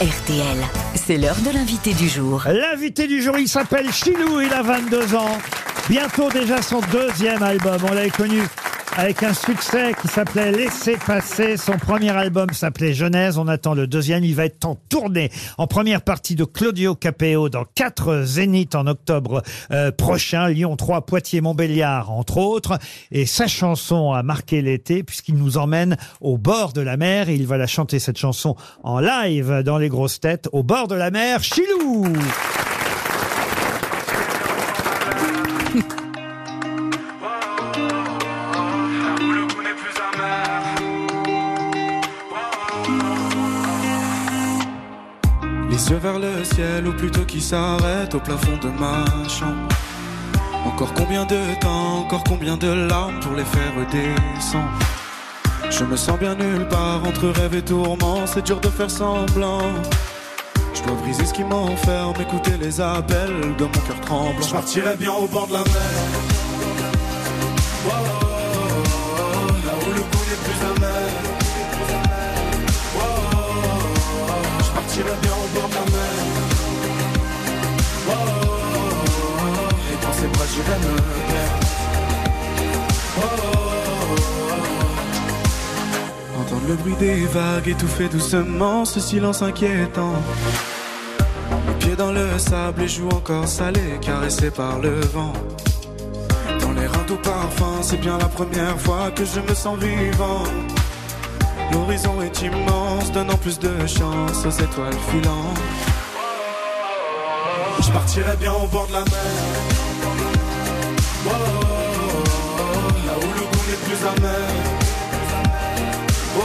RTL. C'est l'heure de l'invité du jour. L'invité du jour, il s'appelle Chilou, il a 22 ans. Bientôt déjà son deuxième album. On l'avait connu avec un succès qui s'appelait Laissez passer. Son premier album s'appelait Genèse. On attend le deuxième. Il va être en tournée en première partie de Claudio Capeo dans quatre zéniths en octobre euh, prochain. Lyon 3, Poitiers, Montbéliard, entre autres. Et sa chanson a marqué l'été puisqu'il nous emmène au bord de la mer. Et il va la chanter cette chanson en live dans les grosses têtes au bord de la mer. Chilou! yeux vers le ciel ou plutôt qui s'arrête au plafond de ma chambre. Encore combien de temps, encore combien de larmes pour les faire redescendre. Je me sens bien nulle part entre rêve et tourment, c'est dur de faire semblant. Je dois briser ce qui m'enferme, écouter les appels de mon cœur tremblant. Je partirai bien au bord de la mer. Oh. Entendre le bruit des vagues étouffer doucement ce silence inquiétant. Les pieds dans le sable, les joues encore salées, caressées par le vent. Dans les reins tout parfum, c'est bien la première fois que je me sens vivant. L'horizon est immense, donnant plus de chance aux étoiles filantes. Je partirai bien au bord de la mer. Oh, là où le goût n'est plus amer. Oh,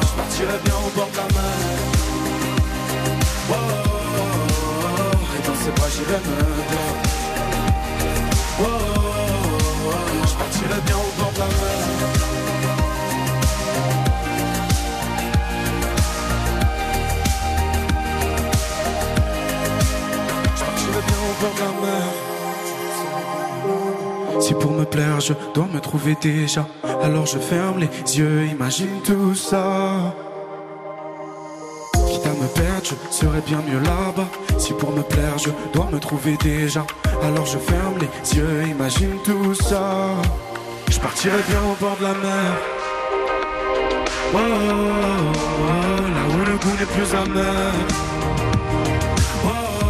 je partirai bien au bord de la mer. Oh, et dans ses bras j'irai me plaire je dois me trouver déjà, alors je ferme les yeux, imagine tout ça. Quitte à me perdre, je serais bien mieux là-bas. Si pour me plaire je dois me trouver déjà, alors je ferme les yeux, imagine tout ça. Je partirai bien au bord de la mer. Oh, oh, oh, là où le goût n'est plus amer. Oh, oh,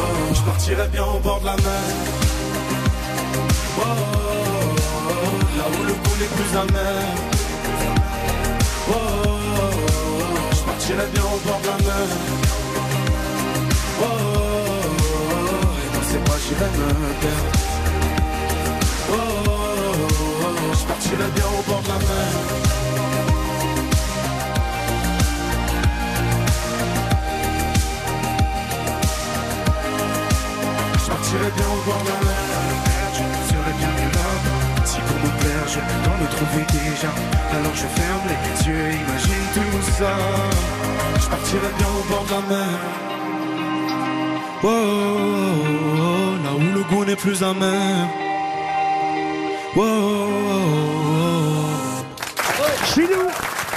oh, je partirai bien au bord de la mer. Là où le goût n'est plus amer. Oh, je partirai bien au bord de la mer. Oh, et dans ses bras j'irai me. Oh, je partirai bien au bord de la mer. Partirai bien au bord de la mer. Je dois me trouver déjà. Alors je ferme les yeux, imagine tout ça. Je partirai bien au bord de la mer. Oh, oh, oh, oh, là où le goût n'est plus amer. Oh, oh, oh, oh. Chilou,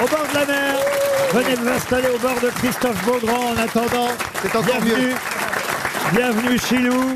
au bord de la mer. Venez vous installer au bord de Christophe Beaugrand en attendant. C'est encore Bienvenue. mieux. Bienvenue Chilou.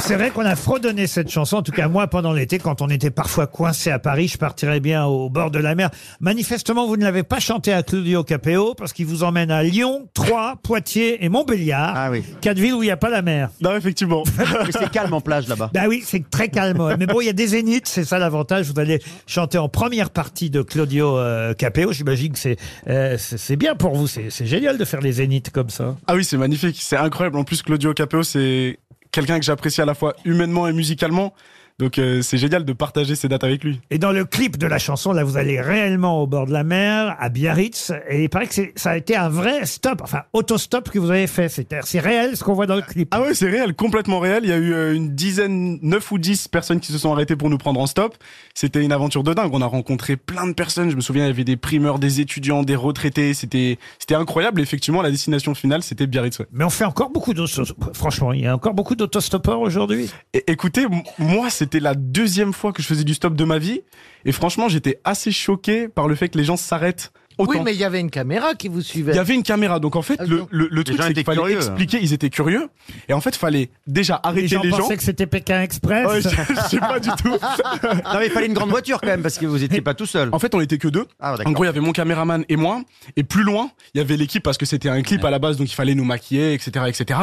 C'est vrai qu'on a fredonné cette chanson, en tout cas moi pendant l'été, quand on était parfois coincé à Paris, je partirais bien au bord de la mer. Manifestement, vous ne l'avez pas chanté à Claudio Capeo parce qu'il vous emmène à Lyon, Troyes, Poitiers et Montbéliard. Ah oui. Quatre villes où il n'y a pas la mer. Non, effectivement. Mais c'est calme en plage là-bas. Bah oui, c'est très calme. Mais bon, il y a des zéniths, c'est ça l'avantage. Vous allez chanter en première partie de Claudio euh, Capeo. J'imagine que c'est euh, c'est c'est bien pour vous. C'est c'est génial de faire les zéniths comme ça. Ah oui, c'est magnifique, c'est incroyable. En plus, Claudio Capeo, c'est quelqu'un que j'apprécie à la fois humainement et musicalement. Donc euh, c'est génial de partager ces dates avec lui. Et dans le clip de la chanson, là, vous allez réellement au bord de la mer, à Biarritz. Et il paraît que c'est- ça a été un vrai stop, enfin autostop que vous avez fait. C'est c'est réel ce qu'on voit dans le clip. Ah ouais, c'est réel, complètement réel. Il y a eu euh, une dizaine, neuf ou dix personnes qui se sont arrêtées pour nous prendre en stop. C'était une aventure de dingue. On a rencontré plein de personnes. Je me souviens, il y avait des primeurs, des étudiants, des retraités. C'était, c'était incroyable. Effectivement, la destination finale, c'était Biarritz. ouais. Mais on fait encore beaucoup d'autostoppeurs. Franchement, il y a encore beaucoup d'autostoppeurs aujourd'hui. Écoutez, moi, c'était la deuxième fois que je faisais du stop de ma vie. Et franchement, j'étais assez choqué par le fait que les gens s'arrêtent autant. Oui, mais il y avait une caméra qui vous suivait. Il y avait une caméra, donc en fait, Ah, le, le, le Les truc, c'est qu'il fallait curieux. expliquer, ils étaient curieux, et en fait, fallait déjà Les arrêter gens les gens. pensaient que c'était Pékin Express. Ouais, je, je sais pas du tout. Non, mais il fallait une grande voiture quand même parce que vous étiez pas tout seul. En fait, on était que deux. Ah, En gros, il y avait mon caméraman et moi, et plus loin, il y avait l'équipe parce que c'était un clip à la base, donc il fallait nous maquiller, etc., etc.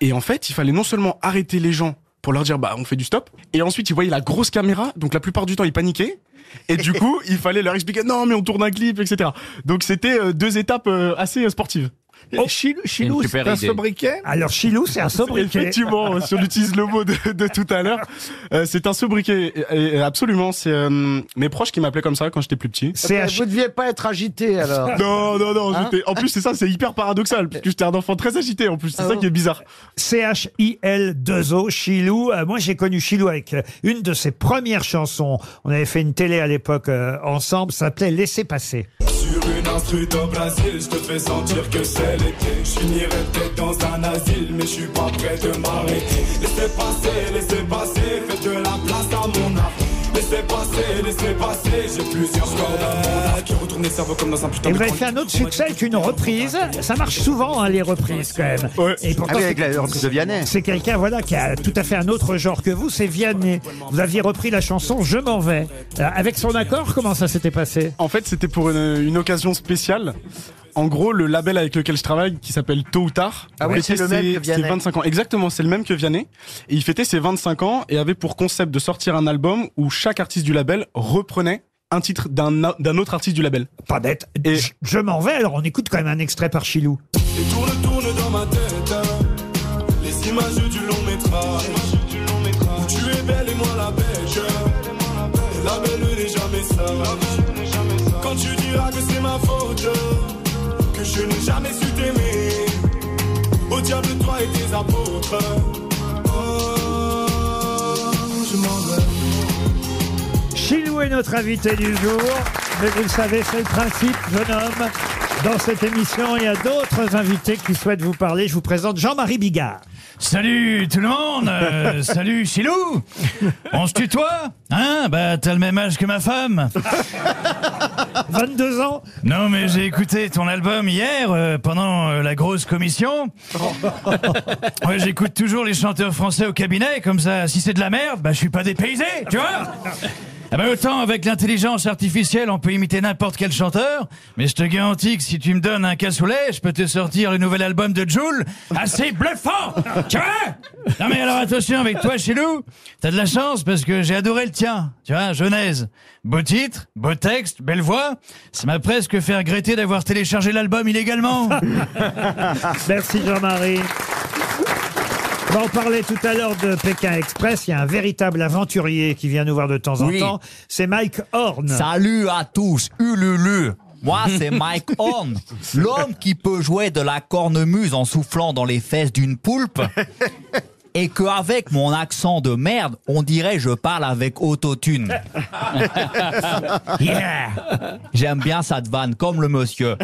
Et en fait, il fallait non seulement arrêter les gens pour leur dire bah on fait du stop, et ensuite ils voyaient la grosse caméra, donc la plupart du temps ils paniquaient. Et du coup, il fallait leur expliquer non mais on tourne un clip, etc. Donc c'était euh, deux étapes euh, assez euh, sportives. Oh. Chilou, Chilou, c'est un sobriquet Alors Chilou, c'est un sobriquet. Effectivement, si on utilise le mot de, de tout à l'heure, euh, c'est un sobriquet. Et- et absolument, c'est euh, mes proches qui m'appelaient comme ça quand j'étais plus petit. C'est H- Vous deviez pas être agité alors. Non, non, non. Hein en plus, c'est ça, c'est hyper paradoxal. Parce que j'étais un enfant très agité. En plus, c'est Ah ça bon qui est bizarre. C-H-I-L-2-O, Chilou. Euh, moi, j'ai connu Chilou avec euh, une de ses premières chansons. On avait fait une télé à l'époque euh, ensemble, ça s'appelait Laissez passer. Sur une je te fais sentir que c'est l'été. Je finirai peut-être dans un asile, mais je suis pas prêt de m'arrêter. Laissez passer, laissez passer, faites de la place à mon art. Laissez passer, laissez passer, j'ai plusieurs cordes à mon arc. Qui retourne les cerveaux comme dans un putain Et de vous avez grand fait un autre succès avec une reprise. Ça marche souvent, hein, les reprises, quand même. Ouais. Et Ah pourtant, oui, c'est- avec la reprise de Vianney. c'est quelqu'un voilà qui a tout à fait un autre genre que vous, c'est Vianney. Vous aviez repris la chanson Je m'en vais. Euh, avec son accord, comment ça s'était passé? En fait, c'était pour une, une occasion spéciale. En gros, le label avec lequel je travaille, qui s'appelle Tôt ou Tard, Ah c'est le même ses- que Vianney. ses 25 ans. Exactement, c'est le même que Vianney. Et il fêtait ses 25 ans et avait pour concept de sortir un album où chaque artiste du label reprenait un titre d'un autre artiste du label. Pas bête. Et- Je, je m'en vais, alors on écoute quand même un extrait par Chilou. Et je n'ai jamais su t'aimer. Au diable, toi et tes apôtres. Oh. Chilou est notre invité du jour. Mais vous le savez, c'est le principe, jeune homme. Dans cette émission, il y a d'autres invités qui souhaitent vous parler. Je vous présente Jean-Marie Bigard. Salut tout le monde euh, Salut Chilou. On se tutoie Hein Bah t'as le même âge que ma femme. 22 ans. Non mais j'ai écouté ton album hier euh, pendant euh, la grosse commission. Ouais j'écoute toujours les chanteurs français au cabinet, comme ça si c'est de la merde, bah je suis pas dépaysé, tu vois ah bah autant avec l'intelligence artificielle on peut imiter n'importe quel chanteur, mais je te garantis que si tu me donnes un cassoulet, je peux te sortir le nouvel album de Joule assez bluffant. Tu vois? Non mais alors attention avec toi Chilou, t'as de la chance parce que j'ai adoré le tien, tu vois, Genèse. Beau titre, beau texte, belle voix, ça m'a presque fait regretter d'avoir téléchargé l'album illégalement. Merci Jean-Marie. On parler tout à l'heure de Pékin Express. Il y a un véritable aventurier qui vient nous voir de temps en Oui. temps. C'est Mike Horn. Salut à tous, ululu. Moi, c'est Mike Horn, l'homme qui peut jouer de la cornemuse en soufflant dans les fesses d'une poulpe. Et qu'avec mon accent de merde, on dirait je parle avec autotune. Yeah J'aime bien cette vanne, comme le monsieur.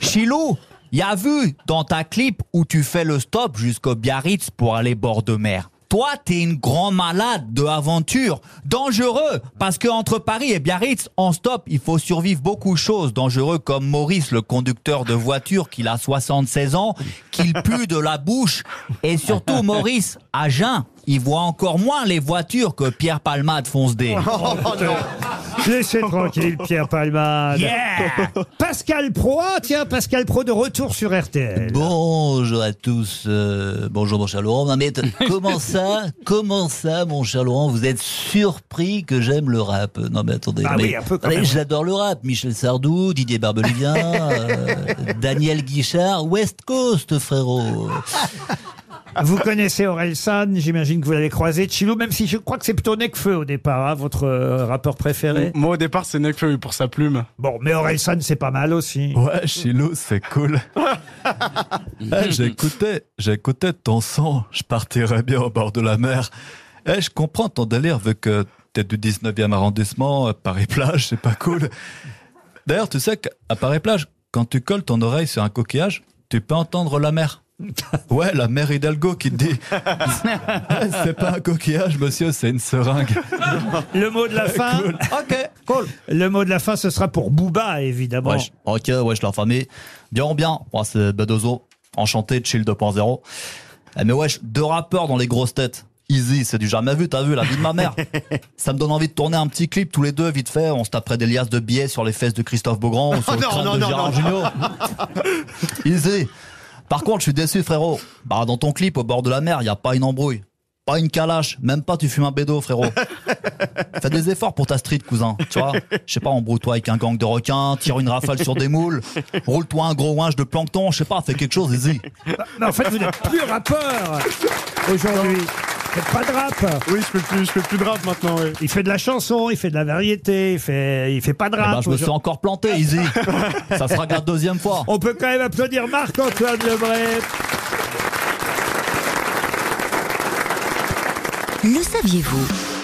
Chilou, y a vu dans ta clip où tu fais le stop jusqu'au Biarritz pour aller bord de mer? Toi, t'es une grande malade de aventure, dangereux, parce que entre Paris et Biarritz, en stop, il faut survivre beaucoup de choses dangereux comme Maurice, le conducteur de voiture, qu'il a 76 ans, qu'il pue de la bouche, et surtout Maurice, à jeun, il voit encore moins les voitures que Pierre Palmade fonce des. Laissez tranquille Pierre Palmade. Yeah Pascal Pro. Tiens, Pascal Pro de retour sur RTL. Bonjour à tous. euh, bonjour mon cher Laurent. Non, mais t- comment ça Comment ça, mon cher Laurent Vous êtes surpris que j'aime le rap? Non mais attendez. Ah mais- oui, un peu quand mais même. J'adore le rap. Michel Sardou, Didier Barbelivien, euh, Daniel Guichard, West Coast, frérot. Vous connaissez Aurel San, j'imagine que vous l'avez croisé. Chilou, même si je crois que c'est plutôt Necfeu au départ, hein, votre euh, rappeur préféré. Moi, au départ, c'est Necfeu pour sa plume. Bon, mais Aurel San, c'est pas mal aussi. Ouais, Chilo, c'est cool. Eh, j'écoutais, j'écoutais ton son, je partirais bien au bord de la mer. Eh, je comprends ton délire vu que t'es du 19e arrondissement, euh, Paris-Plage, c'est pas cool. D'ailleurs, tu sais qu'à Paris-Plage, quand tu colles ton oreille sur un coquillage, tu peux entendre la mer. Ouais, la mère Hidalgo qui te dit C'est pas un coquillage, monsieur, c'est une seringue. Le mot de la fin. Ok, cool. Le mot de la fin, ce sera pour Booba, évidemment. Wesh, ok, wesh, la famille. Bien, bien. Moi, c'est Bedozo. Enchanté, chill 2.0. Eh, mais wesh, deux rappeurs dans les grosses têtes. Easy, c'est du jamais vu, t'as vu, la vie de ma mère. Ça me donne envie de tourner un petit clip tous les deux, vite fait. On se taperait des liasses de billets sur les fesses de Christophe Beaugrand ou sur le non, crâne non, de non, Gérard. Easy. Par contre, je suis déçu, frérot. Bah, dans ton clip, au bord de la mer, y a pas une embrouille. Pas une calache, même pas tu fumes un bédo, frérot. Fais des efforts pour ta street, cousin. Tu vois, je sais pas, embrouille-toi avec un gang de requins, tire une rafale sur des moules, roule-toi un gros winch de plancton, je sais pas, fais quelque chose, easy. Mais en fait, vous n'êtes plus rappeur aujourd'hui. Faites pas de rap. Oui, je fais plus, je fais plus de rap maintenant. oui. Il fait de la chanson, il fait de la variété, il fait, il fait pas de Eh rap. ben, je me suis encore planté, easy. Ça sera la deuxième fois. On peut quand même applaudir Marc-Antoine Lebray. Le saviez-vous